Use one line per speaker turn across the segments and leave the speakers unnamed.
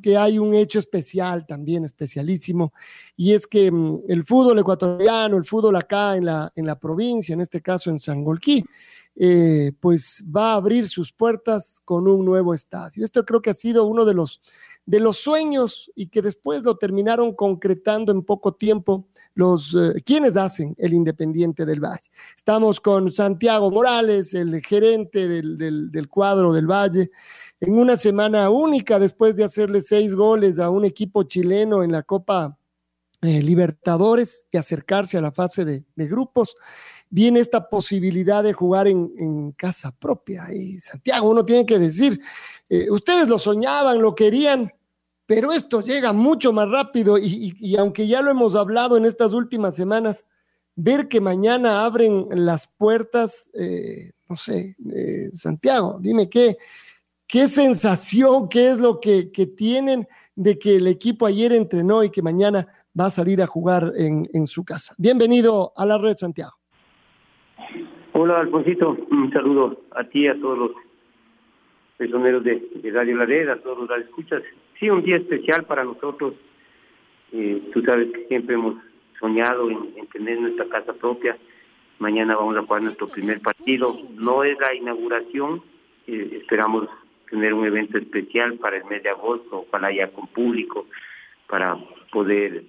que hay un hecho especial también, especialísimo, y es que mm, el fútbol ecuatoriano, el fútbol acá en la, en la provincia, en este caso en Sangolquí, eh, pues va a abrir sus puertas con un nuevo estadio. Esto creo que ha sido uno de los, de los sueños y que después lo terminaron concretando en poco tiempo los eh, quienes hacen el Independiente del Valle. Estamos con Santiago Morales, el gerente del, del, cuadro del Valle en una semana única después de hacerle seis goles a un equipo chileno en la Copa eh, Libertadores y acercarse a la fase de, grupos, viene esta posibilidad de jugar en, casa propia. Y Santiago, uno tiene que decir, eh, ustedes lo soñaban, lo querían, pero esto llega mucho más rápido y, aunque ya lo hemos hablado en estas últimas semanas, ver que mañana abren las puertas, eh, no sé, Santiago, dime qué, ¿Qué sensación, qué es lo que, tienen de que el equipo ayer entrenó y que mañana va a salir a jugar en, su casa? Bienvenido a la red, Santiago.
Hola, Alfonsito. Un saludo a ti, a todos los personeros de, Radio La Red, a todos los escuchas. Sí, un día especial para nosotros. Eh, tú sabes que siempre hemos soñado en, en, tener nuestra casa propia. Mañana vamos a jugar nuestro primer partido. No es la inauguración, eh, esperamos tener un evento especial para el mes de agosto, ojalá ya con público, para poder,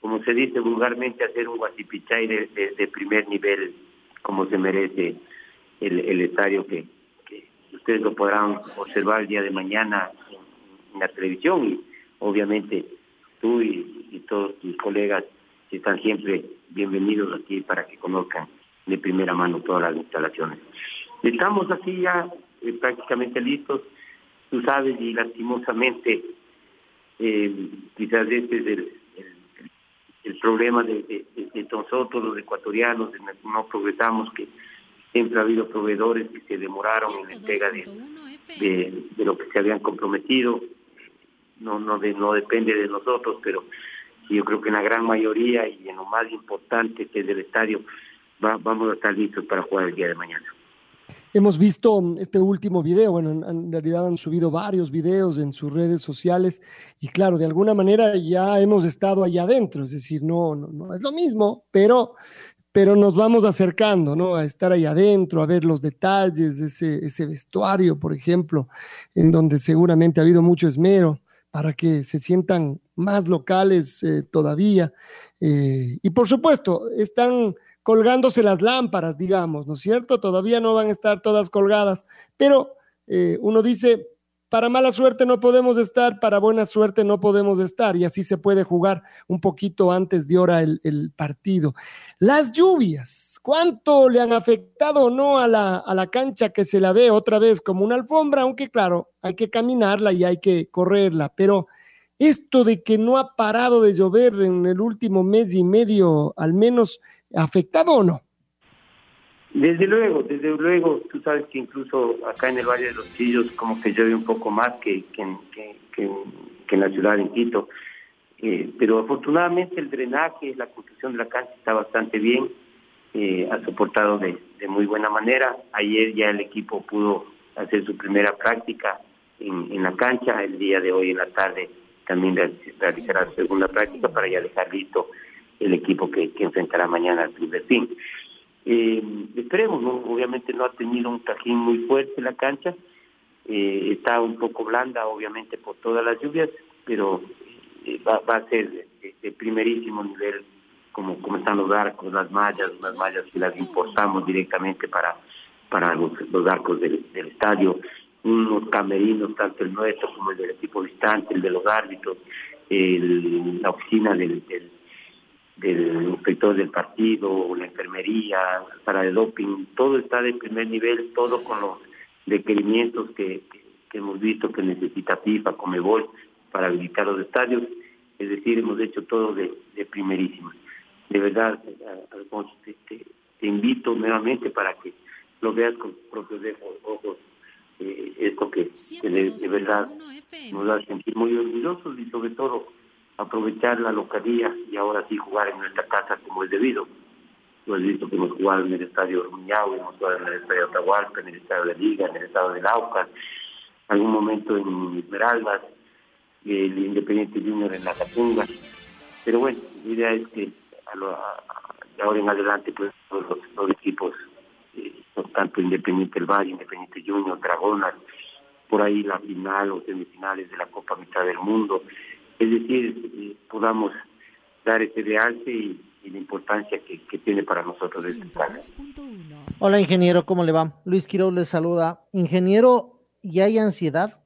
como se dice vulgarmente, hacer un guasipichay de, primer nivel, como se merece el, estadio que, ustedes lo podrán observar el día de mañana en, la televisión y obviamente tú y, todos tus colegas están siempre bienvenidos aquí para que conozcan de primera mano todas las instalaciones. Estamos aquí ya eh, prácticamente listos. Tú sabes, y lastimosamente, eh, quizás este es el, el, problema de, nosotros, los ecuatorianos, no progresamos, que siempre ha habido proveedores que se demoraron en la entrega de, de, lo que se habían comprometido. No, no, de, no depende de nosotros, pero yo creo que en la gran mayoría y en lo más importante que es del estadio, vamos a estar listos para jugar el día de mañana.
Hemos visto mm, este último video, bueno, en, realidad han subido varios videos en sus redes sociales y claro, de alguna manera ya hemos estado allá adentro, es decir, no, no, no es lo mismo, pero, pero nos vamos acercando, ¿no? A estar ahí adentro, a ver los detalles, ese, ese vestuario, por ejemplo, en donde seguramente ha habido mucho esmero para que se sientan más locales eh, todavía. Eh, y por supuesto, están colgándose las lámparas, digamos, ¿no es cierto? Todavía no van a estar todas colgadas, pero eh, uno dice, para mala suerte no podemos estar, para buena suerte no podemos estar, y así se puede jugar un poquito antes de hora el, partido. Las lluvias, ¿cuánto le han afectado o no a la, a la cancha que se la ve otra vez como una alfombra? Aunque claro, hay que caminarla y hay que correrla, pero esto de que no ha parado de llover en el último mes y medio, al menos afectado o no?
Desde luego, desde luego, tú sabes que incluso acá en el Valle de los Chillos como que llueve un poco más que, que, en la ciudad de Quito, eh, pero afortunadamente el drenaje, la construcción de la cancha está bastante bien, eh, ha soportado de, muy buena manera. Ayer ya el equipo pudo hacer su primera práctica en, en la cancha, el día de hoy en la tarde también realizará la segunda práctica para ya dejar listo el equipo que, enfrentará mañana al Club de Fin. Eh, esperemos, obviamente no ha tenido un tajín muy fuerte la cancha, eh, está un poco blanda obviamente por todas las lluvias, pero eh, va, a ser de, primerísimo nivel como, como están los arcos, las mallas, las mallas que las importamos directamente para, para los, los arcos del, estadio, unos camerinos, tanto el nuestro como el del equipo distante, el de los árbitros, el, la oficina del, del, inspector del partido, la enfermería, para el doping, todo está de primer nivel, todo con los requerimientos que, que hemos visto que necesita FIFA, Comebol, para habilitar los estadios. Es decir, hemos hecho todo de, de primerísima. De verdad, Alfonso, te, te, invito nuevamente para que lo veas con tus propios ojos. Eh, esto que, de, verdad nos a sentir muy orgullosos y sobre todo aprovechar la localía y ahora sí jugar en nuestra casa como es debido. Lo has visto que hemos jugado en el estadio Ruñao, hemos jugado en el estadio Atahualpa, en el estadio de Liga, en el estadio de Lauca, algún momento en Esmeraldas, el Independiente Junior en la Catunga. Pero bueno, la idea es que de ahora en adelante pues los, equipos, eh, tanto Independiente del Valle, Independiente Junior, Dragonas, por ahí la final o semifinales de la Copa Mitad del Mundo. Es decir, eh, podamos dar ese realce y, la importancia que, tiene para nosotros este
Hola ingeniero, ¿cómo le va? Luis Quiroz le saluda. Ingeniero, ¿y hay ansiedad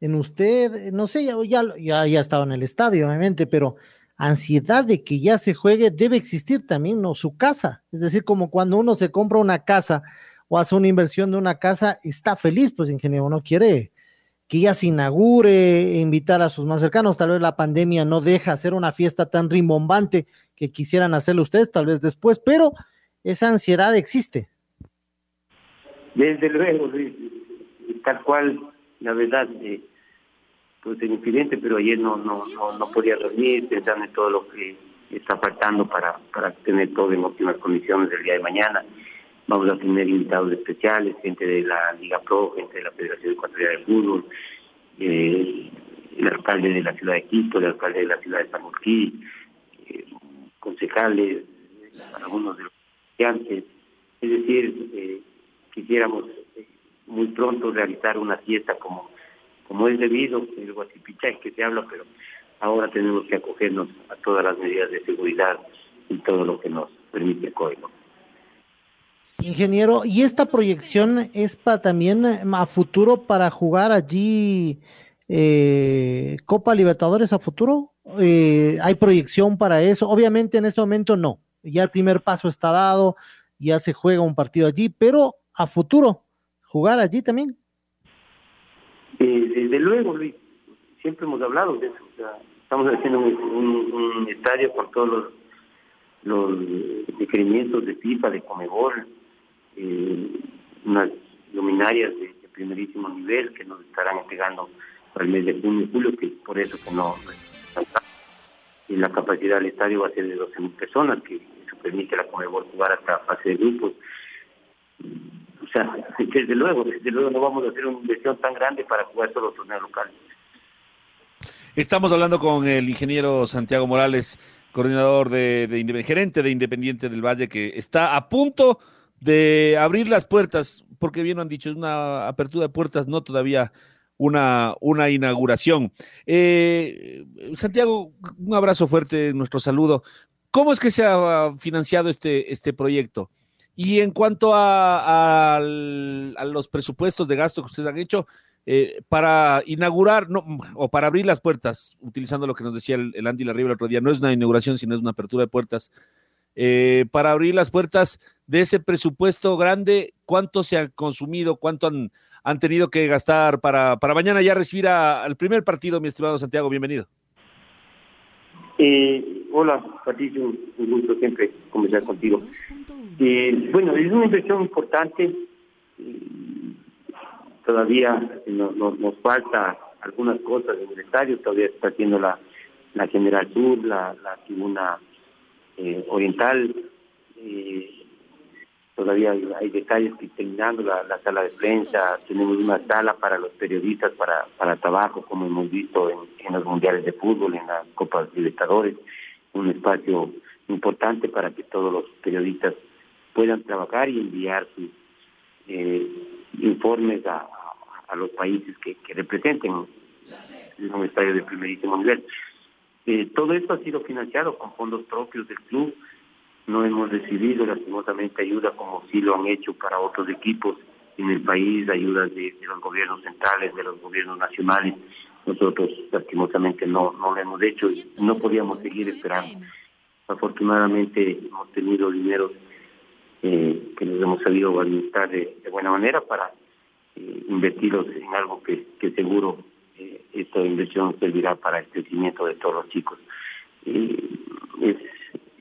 en usted? No sé, ya, ya, ya estaba en el estadio, obviamente, pero ansiedad de que ya se juegue debe existir también, ¿no? Su casa. Es decir, como cuando uno se compra una casa o hace una inversión de una casa, está feliz, pues ingeniero, no quiere que ya se inaugure, invitar a sus más cercanos. Tal vez la pandemia no deja hacer una fiesta tan rimbombante que quisieran hacerlo ustedes, tal vez después, pero esa ansiedad existe.
Desde luego, tal cual, la verdad, eh, el incidente, pero ayer no no no, no podía dormir pensando en todo lo que está faltando para, para tener todo en óptimas condiciones el día de mañana. Vamos a tener invitados especiales, gente de la Liga Pro, gente de la Federación Ecuatoriana de Fútbol, eh, el alcalde de la ciudad de Quito, el alcalde de la ciudad de San eh, concejales, algunos de los estudiantes. Es decir, eh, quisiéramos muy pronto realizar una fiesta como como es debido, el es que se habla, pero ahora tenemos que acogernos a todas las medidas de seguridad y todo lo que nos permite el código.
Ingeniero, ¿y esta proyección es para también eh, a futuro para jugar allí eh, Copa Libertadores a futuro? Eh, ¿Hay proyección para eso? Obviamente en este momento no, ya el primer paso está dado, ya se juega un partido allí, pero a futuro, jugar allí también.
Eh, desde luego, Luis, siempre hemos hablado de eso. estamos haciendo un, estadio con todos los, los requerimientos de FIFA, de Comebol, eh, unas luminarias de, primerísimo nivel que nos estarán entregando para el mes de junio y julio, que por eso que no y la capacidad del estadio va a ser de 12.000 personas, que eso permite a la Comebol jugar hasta fase de grupos o sea, desde luego, desde luego no vamos a hacer una inversión tan grande para jugar todos los torneos locales.
Estamos hablando con el ingeniero Santiago Morales, coordinador de, gerente de Independiente del Valle, que está a punto de abrir las puertas, porque bien lo han dicho, es una apertura de puertas, no todavía una, una inauguración. Eh, Santiago, un abrazo fuerte, nuestro saludo. ¿Cómo es que se ha financiado este, este proyecto? Y en cuanto a, los presupuestos de gasto que ustedes han hecho, eh, para inaugurar no, o para abrir las puertas, utilizando lo que nos decía el, Andy Larriba el otro día, no es una inauguración, sino es una apertura de puertas. Eh, para abrir las puertas de ese presupuesto grande, ¿cuánto se ha consumido? ¿Cuánto han, han tenido que gastar para, para mañana ya recibir al primer partido, mi estimado Santiago? Bienvenido.
Eh, hola, Patricio, un gusto siempre conversar contigo. Eh, bueno, es una inversión importante. Todavía nos, nos, falta algunas cosas en el. Todavía está haciendo la, la General Sur, la, la tribuna eh, oriental. Eh, todavía hay, detalles que terminando la, la, sala de prensa, tenemos una sala para los periodistas para, para trabajo, como hemos visto en, en los mundiales de fútbol, en las Copas Libertadores, un espacio importante para que todos los periodistas puedan trabajar y enviar sus eh, informes a, a, los países que, que representen un estadio de primerísimo nivel. Eh, todo esto ha sido financiado con fondos propios del club no hemos recibido lastimosamente ayuda como sí lo han hecho para otros equipos en el país, ayudas de, los gobiernos centrales, de los gobiernos nacionales. Nosotros lastimosamente no, no lo hemos hecho y no podíamos seguir esperando. Afortunadamente hemos tenido dinero eh, que nos hemos sabido administrar de, buena manera para eh, invertirlos en algo que, que seguro eh, esta inversión servirá para el crecimiento de todos los chicos.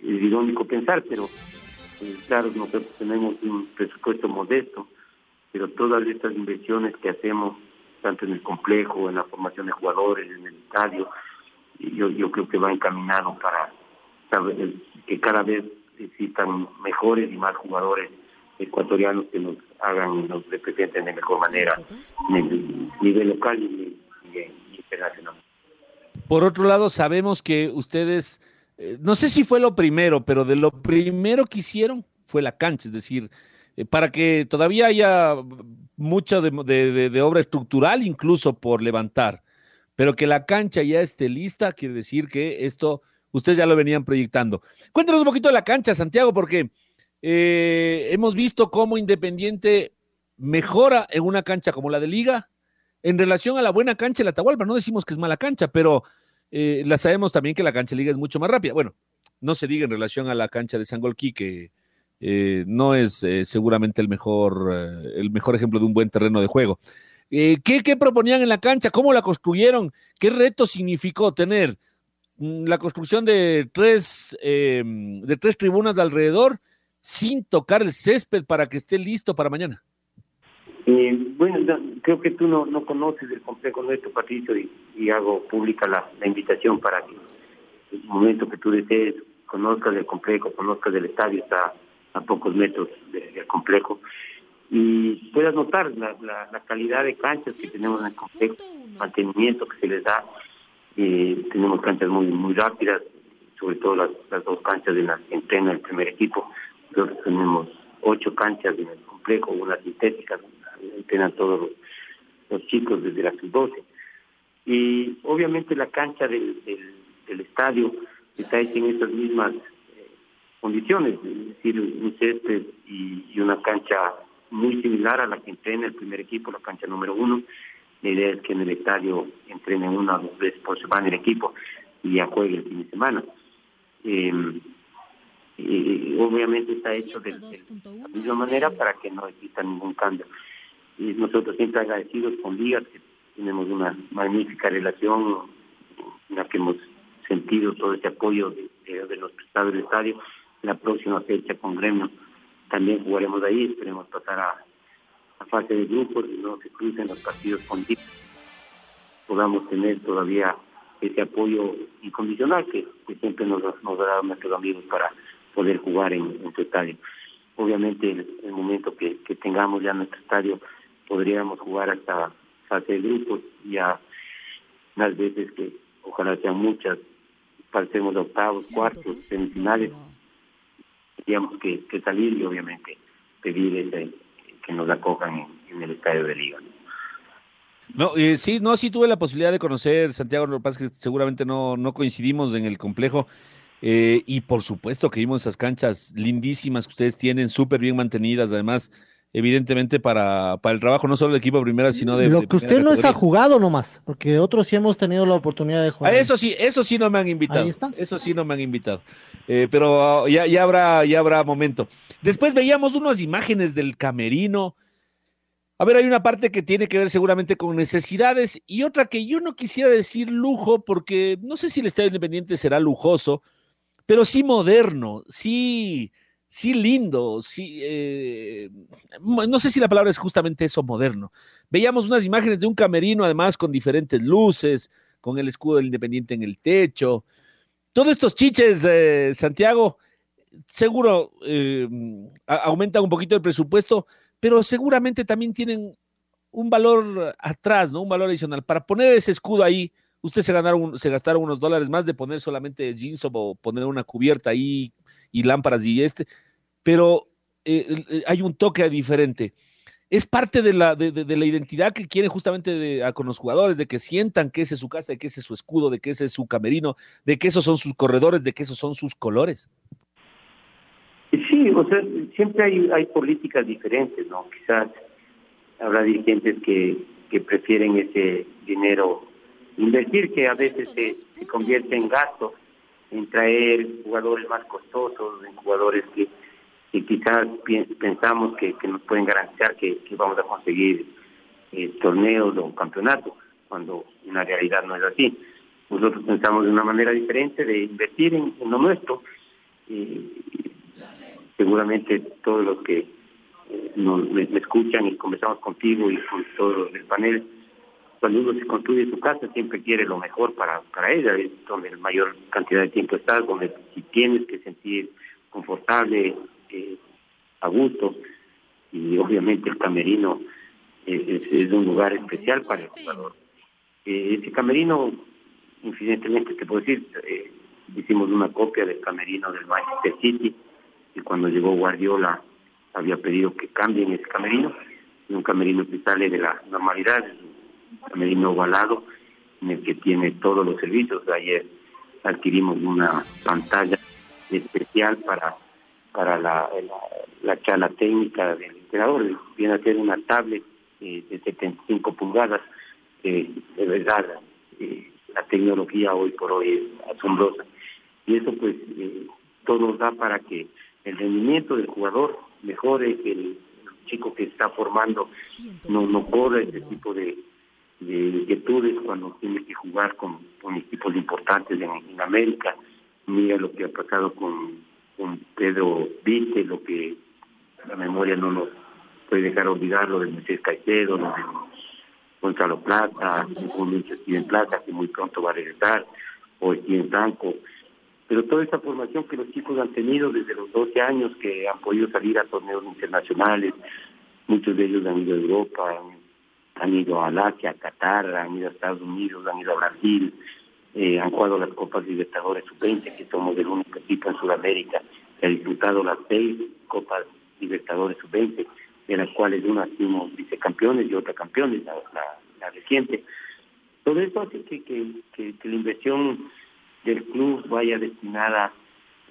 Irónico pensar, pero claro, nosotros tenemos un presupuesto modesto, pero todas estas inversiones que hacemos, tanto en el complejo, en la formación de jugadores, en el estadio, yo, creo que va encaminado para que cada vez existan mejores y más jugadores ecuatorianos que nos hagan, nos representen de mejor manera en el nivel local y, internacional.
Por otro lado, sabemos que ustedes, eh, no sé si fue lo primero, pero de lo primero que hicieron fue la cancha, es decir, eh, para que todavía haya mucha de, obra estructural incluso por levantar, pero que la cancha ya esté lista, quiere decir que esto ustedes ya lo venían proyectando. Cuéntanos un poquito de la cancha, Santiago, porque eh, hemos visto cómo Independiente mejora en una cancha como la de Liga en relación a la buena cancha de la Atahualpa. No decimos que es mala cancha, pero eh, la sabemos también que la cancha Liga es mucho más rápida. Bueno, no se diga en relación a la cancha de Sangolquí, que eh, no es seguramente el mejor, el mejor ejemplo de un buen terreno de juego. ¿qué, ¿Qué proponían en la cancha? ¿Cómo la construyeron? ¿Qué reto significó tener Mm, la construcción de tres, eh, de tres tribunas de alrededor sin tocar el césped para que esté listo para mañana?
Eh, bueno, creo que tú no, no conoces el complejo nuestro, Patricio, y, hago pública la, invitación para que en el momento que tú desees conozcas el complejo, conozcas el estadio, está a pocos metros del complejo, y puedas notar la, calidad de canchas que tenemos en el complejo, mantenimiento que se les da, eh, tenemos canchas muy muy rápidas, sobre todo las, dos canchas de la entrena del primer equipo. Nosotros tenemos ocho canchas en el complejo, una sintética, entrenan todos los, chicos desde las sub-12. Y obviamente la cancha del, del, estadio está hecha en estas mismas eh, condiciones, es decir, un césped y, y, una cancha muy similar a la que entrena el primer equipo, la cancha número uno, la idea es que en el estadio entrenen una o dos veces por semana el equipo y ya juegue el fin de semana. Em, obviamente está hecho de, la misma manera para que no exista ningún cambio. Y nosotros siempre agradecidos con Ligas, que tenemos una magnífica relación en la que hemos sentido todo este apoyo de, los prestados del estadio. La próxima fecha con Gremio también jugaremos ahí, esperemos pasar a, a fase de grupos y no se crucen los partidos con podamos tener todavía ese apoyo incondicional que, siempre nos, nos dará nuestros amigos para poder jugar en, en su estadio. Obviamente, en el momento que, tengamos ya nuestro estadio, podríamos jugar hasta fase de grupos, ya las veces que ojalá sean muchas, pasemos a octavos, cuartos, semifinales, tendríamos que, que salir y obviamente pedir ese, que nos acojan en, el estadio de Liga.
No, eh, sí, no, sí tuve la posibilidad de conocer Santiago, lo que seguramente no, no coincidimos en el complejo. Eh, y por supuesto que vimos esas canchas lindísimas que ustedes tienen, súper bien mantenidas, además, evidentemente para, para el trabajo no solo del equipo primera, sino de...
Lo que usted no ha jugado nomás, porque otros sí hemos tenido la oportunidad de jugar.
Ah, eso sí, eso sí no me han invitado. Ahí está. Eso sí no me han invitado. Eh, pero ah, ya, ya, habrá, ya habrá momento. Después veíamos unas imágenes del camerino. A ver, hay una parte que tiene que ver seguramente con necesidades y otra que yo no quisiera decir lujo porque no sé si el Estadio Independiente será lujoso, pero sí moderno, sí, sí lindo, sí, eh, no sé si la palabra es justamente eso, moderno. Veíamos unas imágenes de un camerino además con diferentes luces, con el escudo del Independiente en el techo. Todos estos chiches, eh, Santiago, seguro eh, aumentan un poquito el presupuesto, pero seguramente también tienen un valor atrás, ¿no? Un valor adicional. Para poner ese escudo ahí, usted se, ganaron, se gastaron unos dólares más de poner solamente jeans o poner una cubierta ahí y lámparas y este, pero eh, hay un toque diferente. Es parte de la, de, la identidad que quiere justamente con los jugadores, de que sientan que ese es su casa, de que ese es su escudo, de que ese es su camerino, de que esos son sus corredores, de que esos son sus colores.
Sí, o sea, siempre hay, hay políticas diferentes, ¿no? Quizás habrá dirigentes que, que prefieren ese dinero invertir, que a veces se, se convierte en gasto, en traer jugadores más costosos, en jugadores que, que quizás pensamos que, nos pueden garantizar que, vamos a conseguir eh, torneos o campeonatos, cuando en la realidad no es así. Nosotros pensamos de una manera diferente de invertir en, lo nuestro. seguramente todos los que eh, nos, escuchan y conversamos contigo y con todos los del panel, cuando uno se construye su casa siempre quiere lo mejor para, para ella, es donde la mayor cantidad de tiempo estás, donde si tienes que sentir confortable, eh, a gusto, y obviamente el camerino es, es, un lugar especial para el jugador. Eh, ese camerino, infinitamente te puedo decir, eh, hicimos una copia del camerino del Manchester City, y cuando llegó Guardiola había pedido que cambien ese camerino, un camerino que sale de la normalidad, camerino ovalado, en el que tiene todos los servicios. Ayer adquirimos una pantalla especial para para la, la, charla técnica del entrenador, viene a ser una tablet eh, de 75 pulgadas, de verdad eh, la tecnología hoy por hoy es asombrosa. Y eso pues eh, todo da para que el rendimiento del jugador mejore, que el chico que está formando no, no corre ese tipo de, de inquietudes cuando tiene que jugar con, equipos importantes en, América. Mira lo que ha pasado con Pedro Vite, lo que la memoria no nos puede dejar olvidar, lo de Moisés Caicedo, lo de Gonzalo Plata, Steven Plata, que muy pronto va a regresar, o Steven Franco. Pero toda esta formación que los chicos han tenido desde los 12 años, que han podido salir a torneos internacionales, muchos de ellos han ido a Europa, han ido a Asia, a Qatar, han ido a Estados Unidos, han ido a Brasil, eh, han jugado las Copas Libertadores Sub-20, que somos el único equipo en Sudamérica que ha disputado las seis Copas Libertadores Sub-20, de las cuales una fuimos vicecampeones y otra campeones, la, la, reciente. Todo esto hace que, que, la inversión del club vaya destinada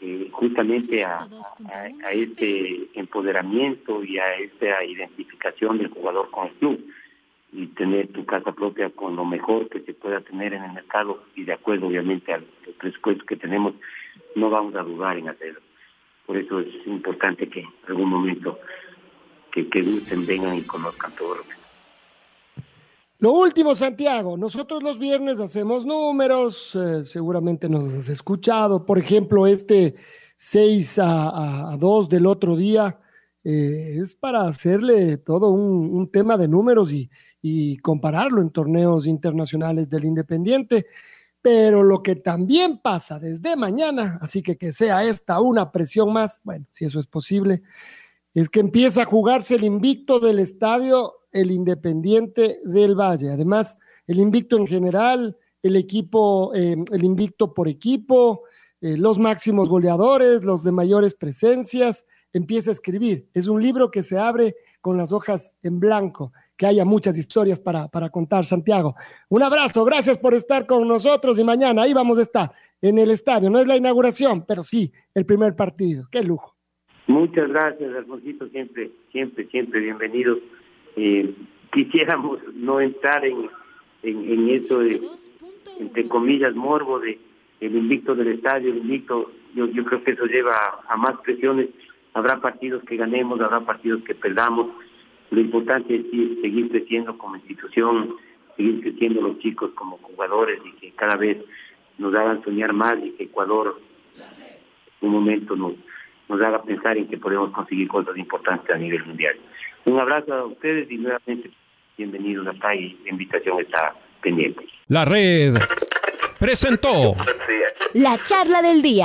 eh, justamente a, a, a, este empoderamiento y a esta identificación del jugador con el club y tener tu casa propia con lo mejor que se pueda tener en el mercado y de acuerdo obviamente al presupuesto que tenemos, no vamos a dudar en hacerlo. Por eso es importante que en algún momento que, que gusten, vengan y conozcan todo lo que
lo último, Santiago, nosotros los viernes hacemos números, eh, seguramente nos has escuchado, por ejemplo, este 6 a, a 2 del otro día, eh, es para hacerle todo un, tema de números y, y compararlo en torneos internacionales del Independiente. Pero lo que también pasa desde mañana, así que que sea esta una presión más, bueno, si eso es posible, es que empieza a jugarse el invicto del estadio, el Independiente del Valle. Además, el invicto en general, el equipo, eh, el invicto por equipo, eh, los máximos goleadores, los de mayores presencias, empieza a escribir. Es un libro que se abre con las hojas en blanco que haya muchas historias para, para contar, Santiago. Un abrazo, gracias por estar con nosotros y mañana ahí vamos a estar en el estadio. No es la inauguración, pero sí el primer partido. Qué lujo.
Muchas gracias, Alfonsito, siempre, siempre, siempre bienvenidos. Eh, quisiéramos no entrar en, en, eso de, entre comillas, morbo de el invicto del estadio, el invicto, yo, yo creo que eso lleva a más presiones. Habrá partidos que ganemos, habrá partidos que perdamos lo importante es seguir creciendo como institución, seguir creciendo los chicos como jugadores y que cada vez nos hagan soñar más y que Ecuador un momento nos, nos haga pensar en que podemos conseguir cosas importantes a nivel mundial. Un abrazo a ustedes y nuevamente bienvenidos acá y la invitación está pendiente.
La red presentó
la charla del día.